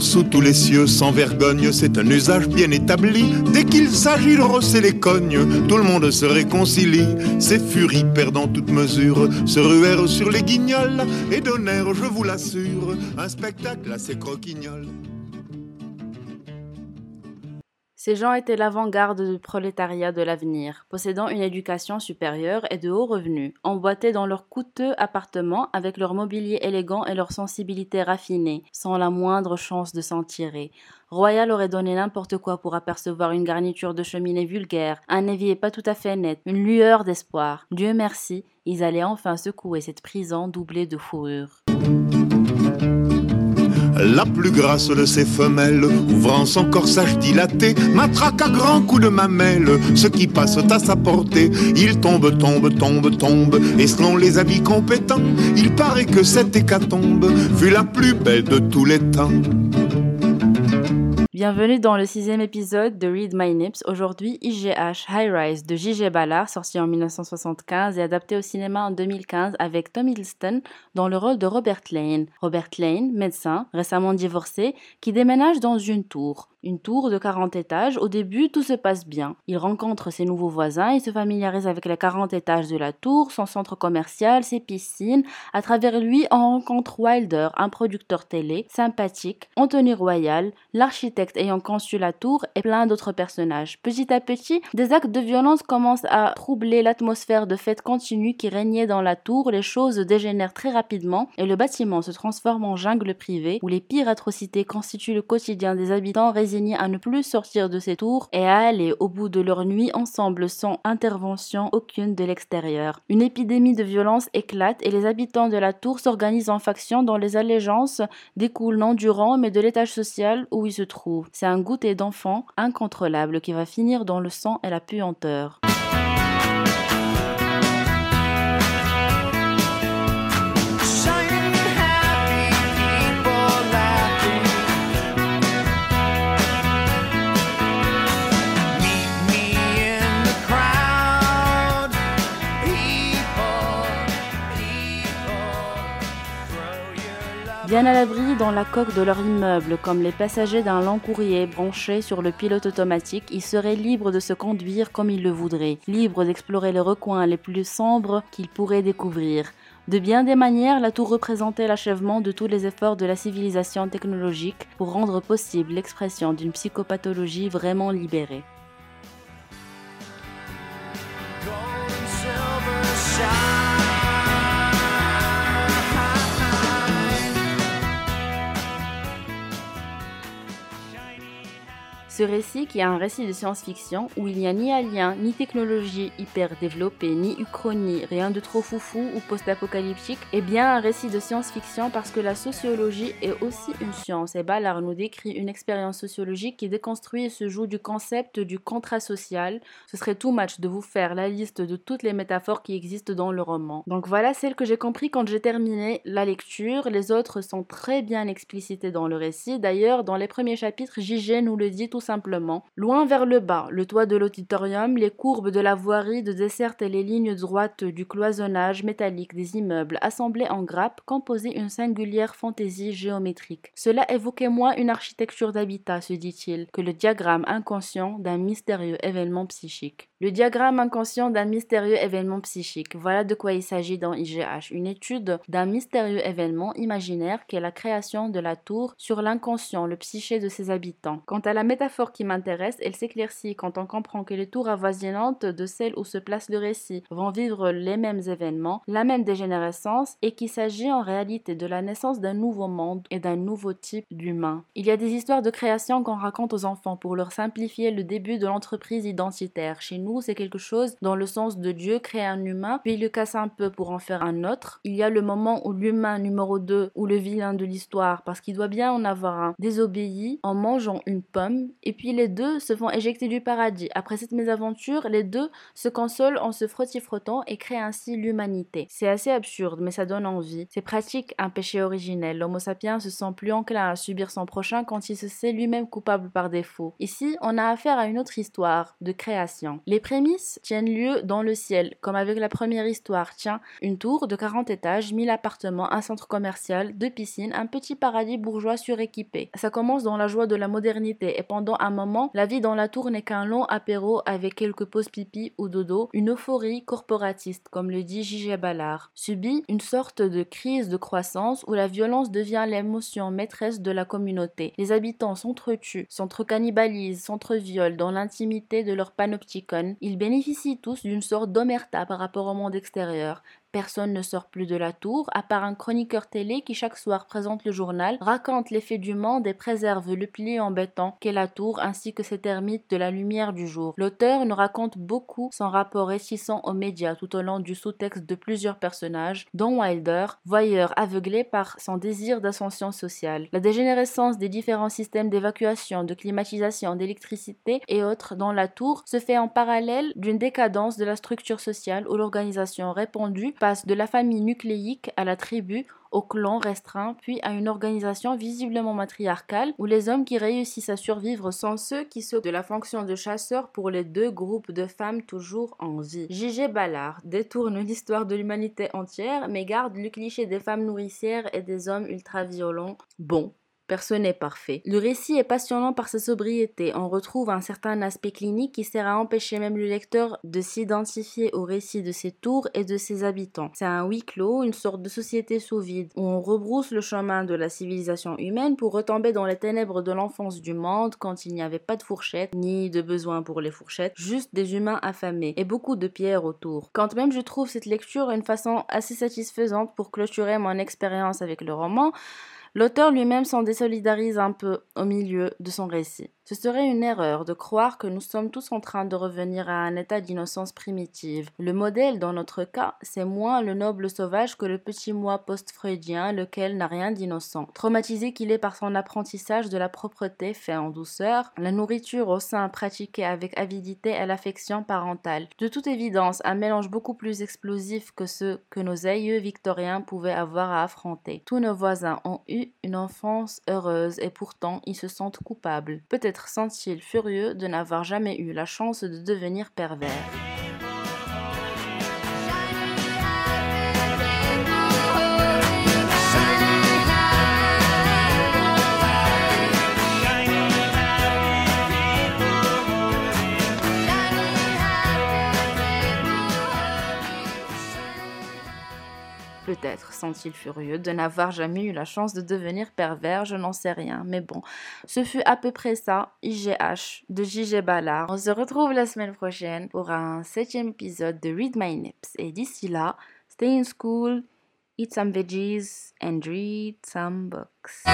Sous tous les cieux, sans vergogne, c'est un usage bien établi. Dès qu'il s'agit de rosser les cognes, tout le monde se réconcilie. Ces furies perdant toute mesure se ruèrent sur les guignols et donnèrent, je vous l'assure, un spectacle assez croquignol. Ces gens étaient l'avant-garde du prolétariat de l'avenir, possédant une éducation supérieure et de hauts revenus, emboîtés dans leurs coûteux appartements avec leur mobilier élégant et leur sensibilité raffinée, sans la moindre chance de s'en tirer. Royal aurait donné n'importe quoi pour apercevoir une garniture de cheminée vulgaire, un évier pas tout à fait net, une lueur d'espoir. Dieu merci, ils allaient enfin secouer cette prison doublée de fourrure. La plus grasse de ses femelles, ouvrant son corsage dilaté, matraque à grands coups de mamelle ce qui passe à sa portée. Il tombe, tombe, tombe, tombe, et selon les avis compétents, il paraît que cette hécatombe fut la plus belle de tous les temps. Bienvenue dans le sixième épisode de Read My Nips. Aujourd'hui, IGH High Rise de J.G. Ballard, sorti en 1975 et adapté au cinéma en 2015 avec Tom Hiddleston dans le rôle de Robert Lane. Robert Lane, médecin, récemment divorcé, qui déménage dans une tour. Une tour de 40 étages. Au début, tout se passe bien. Il rencontre ses nouveaux voisins, il se familiarise avec les 40 étages de la tour, son centre commercial, ses piscines. À travers lui, on rencontre Wilder, un producteur télé, sympathique, Anthony Royal, l'architecte ayant conçu la tour et plein d'autres personnages. Petit à petit, des actes de violence commencent à troubler l'atmosphère de fête continue qui régnait dans la tour. Les choses dégénèrent très rapidement et le bâtiment se transforme en jungle privée où les pires atrocités constituent le quotidien des habitants à ne plus sortir de ces tours et à aller au bout de leur nuit ensemble sans intervention aucune de l'extérieur. Une épidémie de violence éclate et les habitants de la tour s'organisent en factions dont les allégeances découlent non du rang mais de l'étage social où ils se trouvent. C'est un goûter d'enfant incontrôlable qui va finir dans le sang et la puanteur. Bien à l'abri dans la coque de leur immeuble, comme les passagers d'un long courrier branché sur le pilote automatique, ils seraient libres de se conduire comme ils le voudraient, libres d'explorer les recoins les plus sombres qu'ils pourraient découvrir. De bien des manières, la tour représentait l'achèvement de tous les efforts de la civilisation technologique pour rendre possible l'expression d'une psychopathologie vraiment libérée. Ce récit, qui est un récit de science-fiction où il n'y a ni alien, ni technologie hyper développée, ni uchronie, rien de trop foufou ou post-apocalyptique, est bien un récit de science-fiction parce que la sociologie est aussi une science. Et Ballard nous décrit une expérience sociologique qui déconstruit et se joue du concept du contrat social. Ce serait too much de vous faire la liste de toutes les métaphores qui existent dans le roman. Donc voilà celle que j'ai compris quand j'ai terminé la lecture. Les autres sont très bien explicitées dans le récit. D'ailleurs, dans les premiers chapitres, JG nous le dit tout simplement. Loin vers le bas, le toit de l'auditorium, les courbes de la voirie de desserte et les lignes droites du cloisonnage métallique des immeubles assemblés en grappes composaient une singulière fantaisie géométrique. Cela évoquait moins une architecture d'habitat, se dit-il, que le diagramme inconscient d'un mystérieux événement psychique. Le diagramme inconscient d'un mystérieux événement psychique. Voilà de quoi il s'agit dans IGH, une étude d'un mystérieux événement imaginaire qui est la création de la tour sur l'inconscient, le psyché de ses habitants. Quant à la métaphore qui m'intéresse, elle s'éclaircit quand on comprend que les tours avoisinantes de celles où se place le récit vont vivre les mêmes événements, la même dégénérescence, et qu'il s'agit en réalité de la naissance d'un nouveau monde et d'un nouveau type d'humain. Il y a des histoires de création qu'on raconte aux enfants pour leur simplifier le début de l'entreprise identitaire. Chez nous, c'est quelque chose dans le sens de Dieu crée un humain, puis il le casse un peu pour en faire un autre. Il y a le moment où l'humain numéro 2 ou le vilain de l'histoire, parce qu'il doit bien en avoir un, désobéit en mangeant une pomme, et puis les deux se font éjecter du paradis. Après cette mésaventure, les deux se consolent en se frottis-frottant et créent ainsi l'humanité. C'est assez absurde, mais ça donne envie. C'est pratique un péché originel. L'homo sapiens se sent plus enclin à subir son prochain quand il se sait lui-même coupable par défaut. Ici, on a affaire à une autre histoire de création. Les prémices tiennent lieu dans le ciel, comme avec la première histoire. Tiens, une tour de 40 étages, 1000 appartements, un centre commercial, deux piscines, un petit paradis bourgeois suréquipé. Ça commence dans la joie de la modernité et pendant un moment, la vie dans la tour n'est qu'un long apéro avec quelques pauses pipi ou dodo, une euphorie corporatiste, comme le dit J.G. Ballard. Subit une sorte de crise de croissance où la violence devient l'émotion maîtresse de la communauté. Les habitants s'entretuent, s'entre-cannibalisent, s'entre-violent dans l'intimité de leur panopticon. Ils bénéficient tous d'une sorte d'omerta par rapport au monde extérieur, Personne ne sort plus de la tour, à part un chroniqueur télé qui chaque soir présente le journal, raconte l'effet du monde et préserve le pilier embêtant qu'est la tour ainsi que ses termites de la lumière du jour. L'auteur nous raconte beaucoup son rapport réticent aux médias tout au long du sous-texte de plusieurs personnages, dont Wilder, voyeur aveuglé par son désir d'ascension sociale. La dégénérescence des différents systèmes d'évacuation, de climatisation, d'électricité et autres dans la tour se fait en parallèle d'une décadence de la structure sociale où l'organisation répandue de la famille nucléique à la tribu, au clan restreint, puis à une organisation visiblement matriarcale où les hommes qui réussissent à survivre sont ceux qui s'occupent de la fonction de chasseur pour les deux groupes de femmes toujours en vie. J.G. Ballard détourne l'histoire de l'humanité entière mais garde le cliché des femmes nourricières et des hommes ultra-violents. Bon, Personne n'est parfait. Le récit est passionnant par sa sobriété. On retrouve un certain aspect clinique qui sert à empêcher même le lecteur de s'identifier au récit de ses tours et de ses habitants. C'est un huis clos, une sorte de société sous vide, où on rebrousse le chemin de la civilisation humaine pour retomber dans les ténèbres de l'enfance du monde quand il n'y avait pas de fourchettes, ni de besoin pour les fourchettes, juste des humains affamés et beaucoup de pierres autour. Quand même je trouve cette lecture une façon assez satisfaisante pour clôturer mon expérience avec le roman, L'auteur lui-même s'en désolidarise un peu au milieu de son récit. Ce serait une erreur de croire que nous sommes tous en train de revenir à un état d'innocence primitive. Le modèle, dans notre cas, c'est moins le noble sauvage que le petit moi post-freudien, lequel n'a rien d'innocent. Traumatisé qu'il est par son apprentissage de la propreté fait en douceur, la nourriture au sein pratiquée avec avidité et l'affection parentale. De toute évidence, un mélange beaucoup plus explosif que ce que nos aïeux victoriens pouvaient avoir à affronter. Tous nos voisins ont eu une enfance heureuse et pourtant ils se sentent coupables. Peut-être sont-ils furieux de n'avoir jamais eu la chance de devenir pervers. Peut-être sont-ils furieux de n'avoir jamais eu la chance de devenir pervers, je n'en sais rien. Mais bon, ce fut à peu près ça, IGH de JG Ballard. On se retrouve la semaine prochaine pour un septième épisode de Read My Nips. Et d'ici là, stay in school, eat some veggies and read some books.